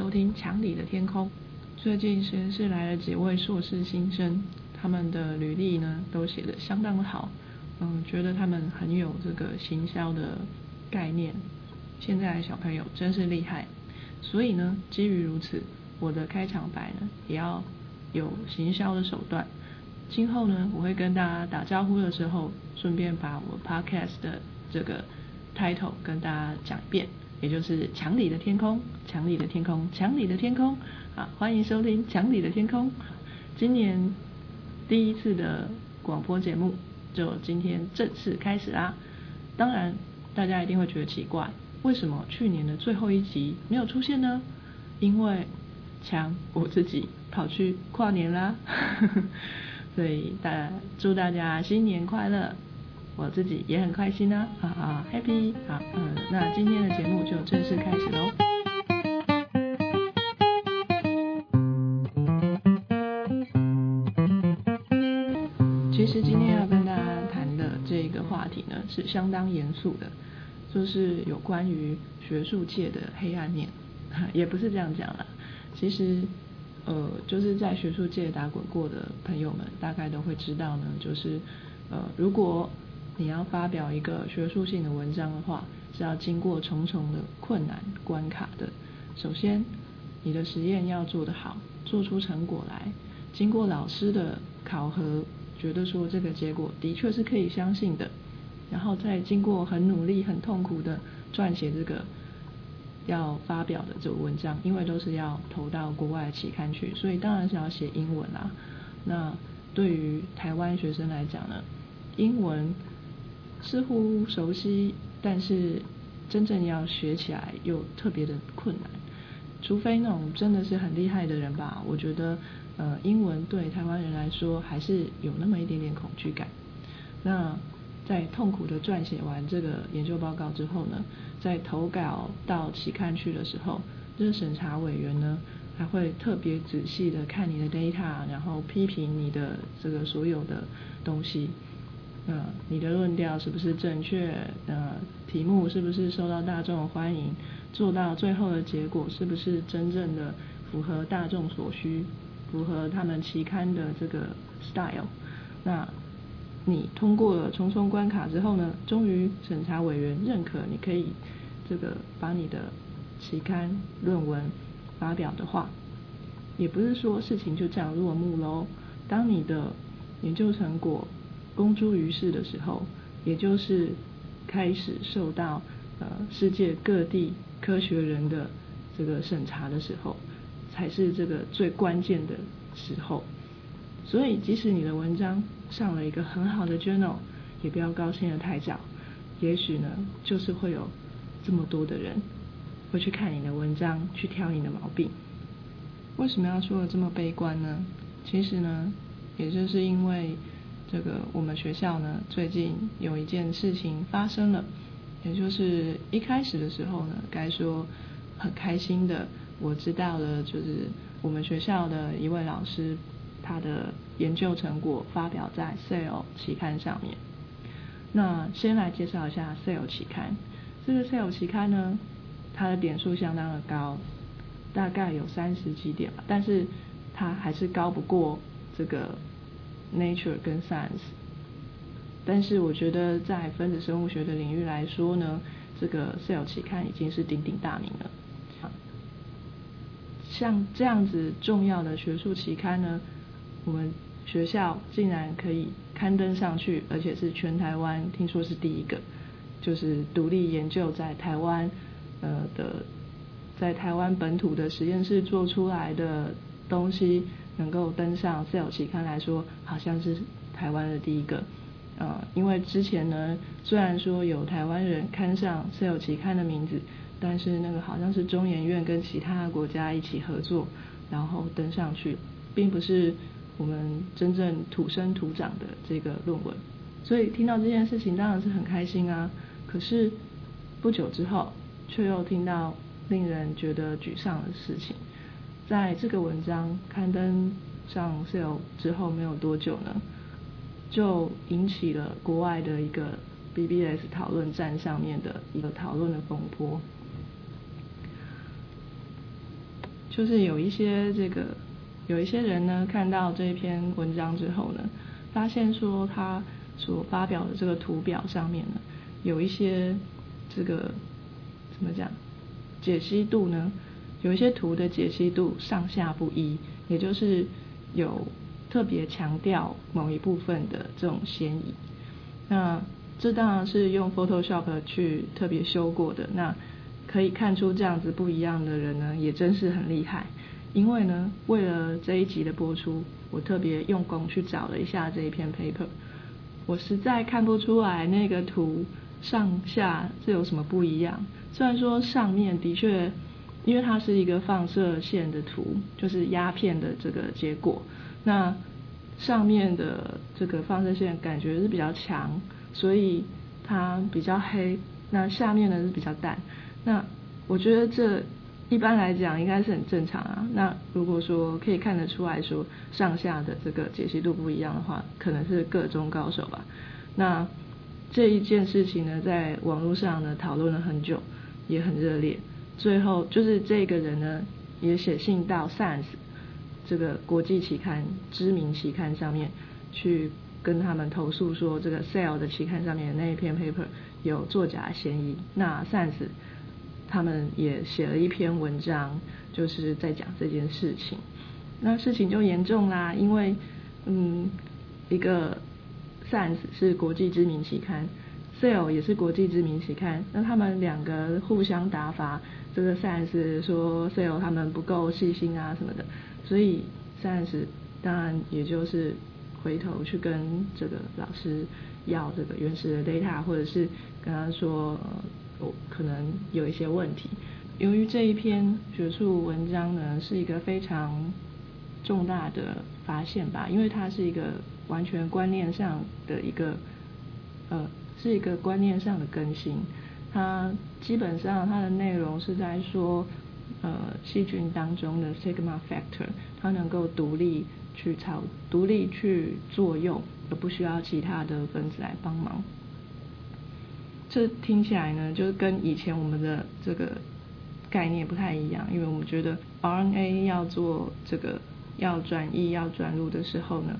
收听《墙里的天空》。最近实验室来了几位硕士新生，他们的履历呢都写得相当的好，嗯，觉得他们很有这个行销的概念。现在的小朋友真是厉害，所以呢，基于如此，我的开场白呢也要有行销的手段。今后呢，我会跟大家打招呼的时候，顺便把我 podcast 的这个 title 跟大家讲遍。也就是墙里的天空，墙里的天空，墙里的天空啊！欢迎收听墙里的天空。今年第一次的广播节目就今天正式开始啦。当然，大家一定会觉得奇怪，为什么去年的最后一集没有出现呢？因为墙我自己跑去跨年啦。所以大祝大家新年快乐。我自己也很开心呢，啊啊，happy，好，嗯，那今天的节目就正式开始喽。其实今天要跟大家谈的这个话题呢，是相当严肃的，就是有关于学术界的黑暗面，也不是这样讲啦。其实，呃，就是在学术界打滚过的朋友们，大概都会知道呢，就是呃，如果你要发表一个学术性的文章的话，是要经过重重的困难关卡的。首先，你的实验要做得好，做出成果来，经过老师的考核，觉得说这个结果的确是可以相信的，然后再经过很努力、很痛苦的撰写这个要发表的这个文章，因为都是要投到国外期刊去，所以当然是要写英文啦。那对于台湾学生来讲呢，英文。似乎熟悉，但是真正要学起来又特别的困难。除非那种真的是很厉害的人吧，我觉得呃英文对台湾人来说还是有那么一点点恐惧感。那在痛苦的撰写完这个研究报告之后呢，在投稿到期刊去的时候，这个审查委员呢还会特别仔细的看你的 data，然后批评你的这个所有的东西。呃，你的论调是不是正确？呃，题目是不是受到大众欢迎？做到最后的结果是不是真正的符合大众所需？符合他们期刊的这个 style？那你通过了重重关卡之后呢？终于审查委员认可你可以这个把你的期刊论文发表的话，也不是说事情就这样落幕喽。当你的研究成果公诸于世的时候，也就是开始受到呃世界各地科学人的这个审查的时候，才是这个最关键的时候。所以，即使你的文章上了一个很好的 journal，也不要高兴的太早。也许呢，就是会有这么多的人会去看你的文章，去挑你的毛病。为什么要说的这么悲观呢？其实呢，也就是因为。这个我们学校呢，最近有一件事情发生了，也就是一开始的时候呢，该说很开心的，我知道了，就是我们学校的一位老师，他的研究成果发表在《Cell》期刊上面。那先来介绍一下《Cell》期刊，这个《Cell》期刊呢，它的点数相当的高，大概有三十几点吧，但是它还是高不过这个。Nature 跟 Science，但是我觉得在分子生物学的领域来说呢，这个 Cell 期刊已经是鼎鼎大名了。像这样子重要的学术期刊呢，我们学校竟然可以刊登上去，而且是全台湾听说是第一个，就是独立研究在台湾呃的，在台湾本土的实验室做出来的东西。能够登上《Cell》期刊来说，好像是台湾的第一个。呃，因为之前呢，虽然说有台湾人刊上《Cell》期刊的名字，但是那个好像是中研院跟其他国家一起合作，然后登上去，并不是我们真正土生土长的这个论文。所以听到这件事情当然是很开心啊。可是不久之后，却又听到令人觉得沮丧的事情。在这个文章刊登上 sale 之后没有多久呢，就引起了国外的一个 BBS 讨论站上面的一个讨论的风波。就是有一些这个有一些人呢看到这篇文章之后呢，发现说他所发表的这个图表上面呢，有一些这个怎么讲解析度呢？有一些图的解析度上下不一，也就是有特别强调某一部分的这种嫌疑。那这当然是用 Photoshop 去特别修过的。那可以看出这样子不一样的人呢，也真是很厉害。因为呢，为了这一集的播出，我特别用功去找了一下这一篇 paper，我实在看不出来那个图上下是有什么不一样。虽然说上面的确。因为它是一个放射线的图，就是压片的这个结果。那上面的这个放射线感觉是比较强，所以它比较黑。那下面呢是比较淡。那我觉得这一般来讲应该是很正常啊。那如果说可以看得出来说上下的这个解析度不一样的话，可能是各中高手吧。那这一件事情呢，在网络上呢讨论了很久，也很热烈。最后就是这个人呢，也写信到 Science 这个国际期刊、知名期刊上面去跟他们投诉说，这个 Cell 的期刊上面那一篇 paper 有作假嫌疑。那 Science 他们也写了一篇文章，就是在讲这件事情。那事情就严重啦，因为嗯，一个 Science 是国际知名期刊，Cell 也是国际知名期刊，那他们两个互相打法。这个 Science 说 Sale 他们不够细心啊什么的，所以 Science 当然也就是回头去跟这个老师要这个原始的 data，或者是跟他说我可能有一些问题。由于这一篇学术文章呢是一个非常重大的发现吧，因为它是一个完全观念上的一个呃是一个观念上的更新。它基本上它的内容是在说，呃，细菌当中的 sigma factor，它能够独立去操、独立去作用，而不需要其他的分子来帮忙。这听起来呢，就是跟以前我们的这个概念不太一样，因为我们觉得 RNA 要做这个要转译、要转录的时候呢，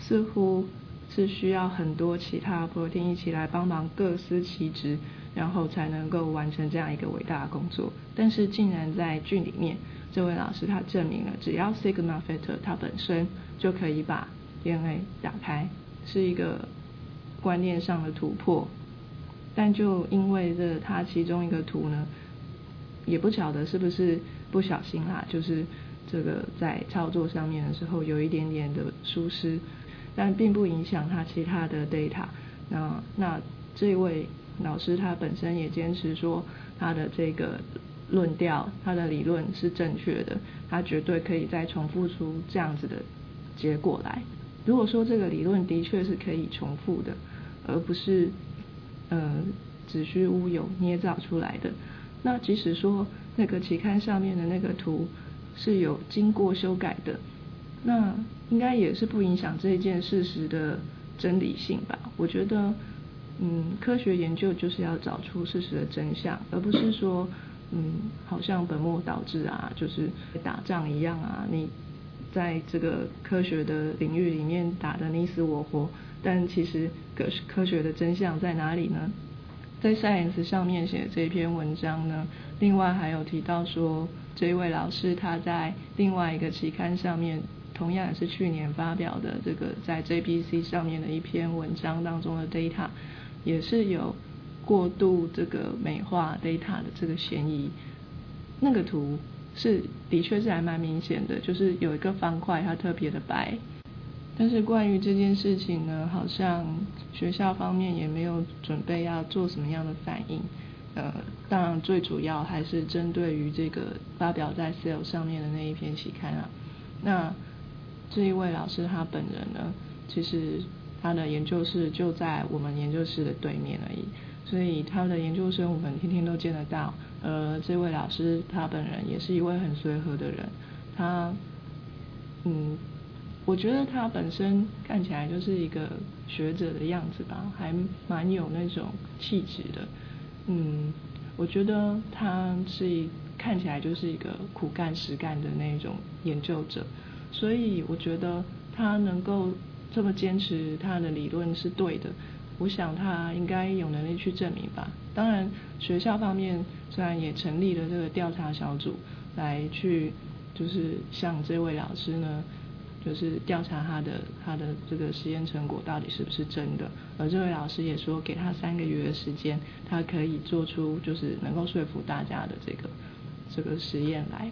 似乎是需要很多其他 protein 一起来帮忙各司其职。然后才能够完成这样一个伟大的工作。但是竟然在剧里面，这位老师他证明了，只要 sigma factor 它本身就可以把 DNA 打开，是一个观念上的突破。但就因为这它其中一个图呢，也不晓得是不是不小心啦，就是这个在操作上面的时候有一点点的疏失，但并不影响他其他的 data。那那这位。老师他本身也坚持说，他的这个论调，他的理论是正确的，他绝对可以再重复出这样子的结果来。如果说这个理论的确是可以重复的，而不是呃子虚乌有捏造出来的，那即使说那个期刊上面的那个图是有经过修改的，那应该也是不影响这件事实的真理性吧？我觉得。嗯，科学研究就是要找出事实的真相，而不是说，嗯，好像本末倒置啊，就是打仗一样啊。你在这个科学的领域里面打得你死我活，但其实科科学的真相在哪里呢？在 Science 上面写这篇文章呢，另外还有提到说，这一位老师他在另外一个期刊上面，同样也是去年发表的这个在 JPC 上面的一篇文章当中的 data。也是有过度这个美化 data 的这个嫌疑。那个图是的确是还蛮明显的，就是有一个方块它特别的白。但是关于这件事情呢，好像学校方面也没有准备要做什么样的反应。呃，当然最主要还是针对于这个发表在 Cell 上面的那一篇期刊啊。那这一位老师他本人呢，其实。他的研究室就在我们研究室的对面而已，所以他的研究生我们天天都见得到。呃，这位老师他本人也是一位很随和的人，他，嗯，我觉得他本身看起来就是一个学者的样子吧，还蛮有那种气质的。嗯，我觉得他是一看起来就是一个苦干实干的那种研究者，所以我觉得他能够这么坚持他的理论是对的，我想他应该有能力去证明吧。当然，学校方面虽然也成立了这个调查小组来去，就是向这位老师呢。就是调查他的他的这个实验成果到底是不是真的，而这位老师也说给他三个月的时间，他可以做出就是能够说服大家的这个这个实验来。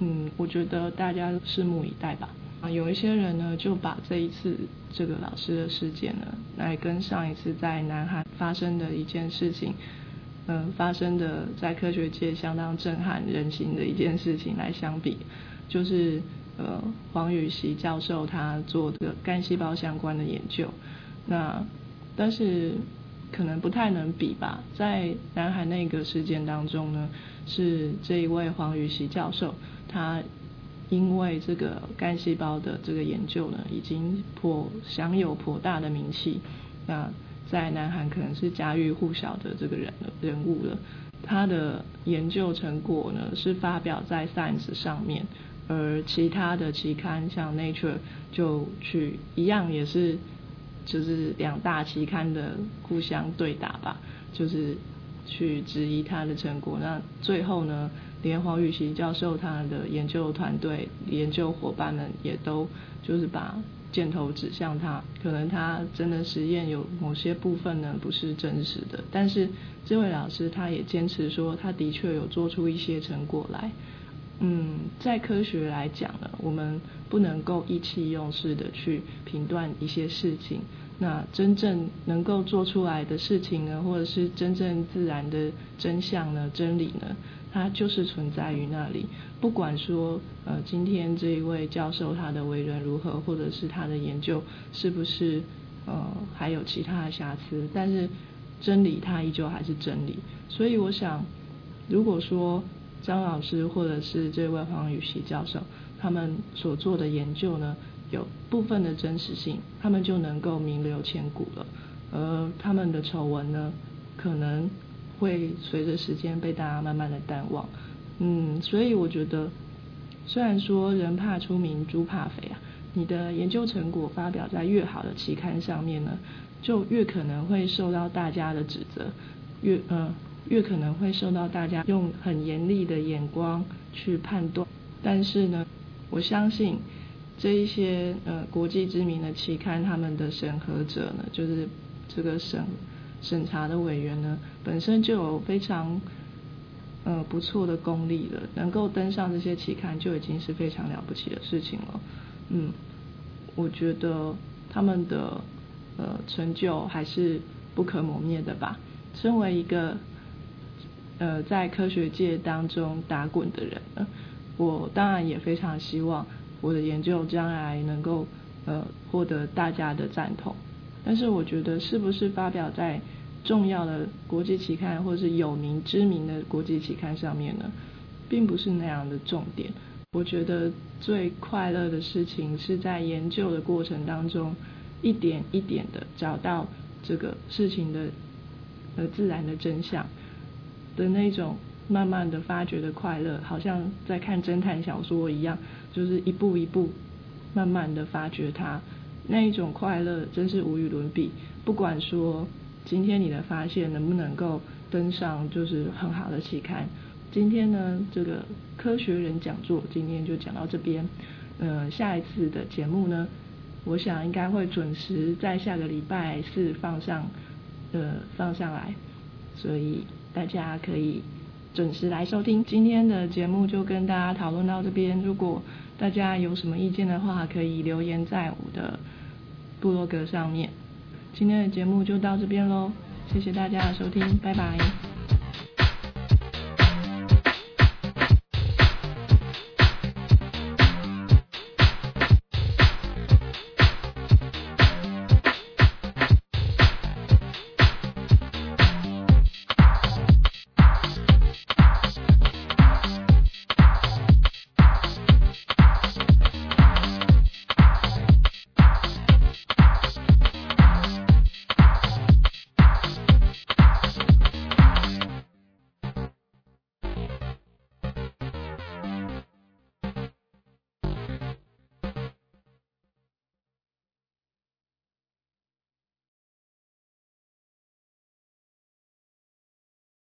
嗯，我觉得大家拭目以待吧。啊，有一些人呢就把这一次这个老师的事件呢，来跟上一次在南海发生的一件事情，嗯，发生的在科学界相当震撼人心的一件事情来相比，就是。呃，黄宇锡教授他做的干细胞相关的研究，那但是可能不太能比吧。在南海那个事件当中呢，是这一位黄宇锡教授，他因为这个干细胞的这个研究呢，已经颇享有颇大的名气，那在南韩可能是家喻户晓的这个人人物了。他的研究成果呢，是发表在 Science 上面。而其他的期刊像 Nature 就去一样也是就是两大期刊的互相对打吧，就是去质疑他的成果。那最后呢，连黄宇琦教授他的研究团队、研究伙伴们也都就是把箭头指向他，可能他真的实验有某些部分呢不是真实的，但是这位老师他也坚持说他的确有做出一些成果来。嗯，在科学来讲呢，我们不能够意气用事的去评断一些事情。那真正能够做出来的事情呢，或者是真正自然的真相呢、真理呢，它就是存在于那里。不管说呃，今天这一位教授他的为人如何，或者是他的研究是不是呃还有其他的瑕疵，但是真理它依旧还是真理。所以我想，如果说。张老师或者是这位黄宇熙教授，他们所做的研究呢，有部分的真实性，他们就能够名留千古了。而他们的丑闻呢，可能会随着时间被大家慢慢的淡忘。嗯，所以我觉得，虽然说人怕出名猪怕肥啊，你的研究成果发表在越好的期刊上面呢，就越可能会受到大家的指责，越嗯。越可能会受到大家用很严厉的眼光去判断，但是呢，我相信这一些呃国际知名的期刊，他们的审核者呢，就是这个审审查的委员呢，本身就有非常呃不错的功力了，能够登上这些期刊就已经是非常了不起的事情了。嗯，我觉得他们的呃成就还是不可磨灭的吧。身为一个呃，在科学界当中打滚的人呢，我当然也非常希望我的研究将来能够呃获得大家的赞同。但是我觉得是不是发表在重要的国际期刊或是有名知名的国际期刊上面呢，并不是那样的重点。我觉得最快乐的事情是在研究的过程当中，一点一点的找到这个事情的呃自然的真相。的那种慢慢的发掘的快乐，好像在看侦探小说一样，就是一步一步慢慢的发掘它，那一种快乐真是无与伦比。不管说今天你的发现能不能够登上就是很好的期刊，今天呢这个科学人讲座今天就讲到这边，呃下一次的节目呢，我想应该会准时在下个礼拜四放上，呃放上来，所以。大家可以准时来收听今天的节目，就跟大家讨论到这边。如果大家有什么意见的话，可以留言在我的部落格上面。今天的节目就到这边喽，谢谢大家的收听，拜拜。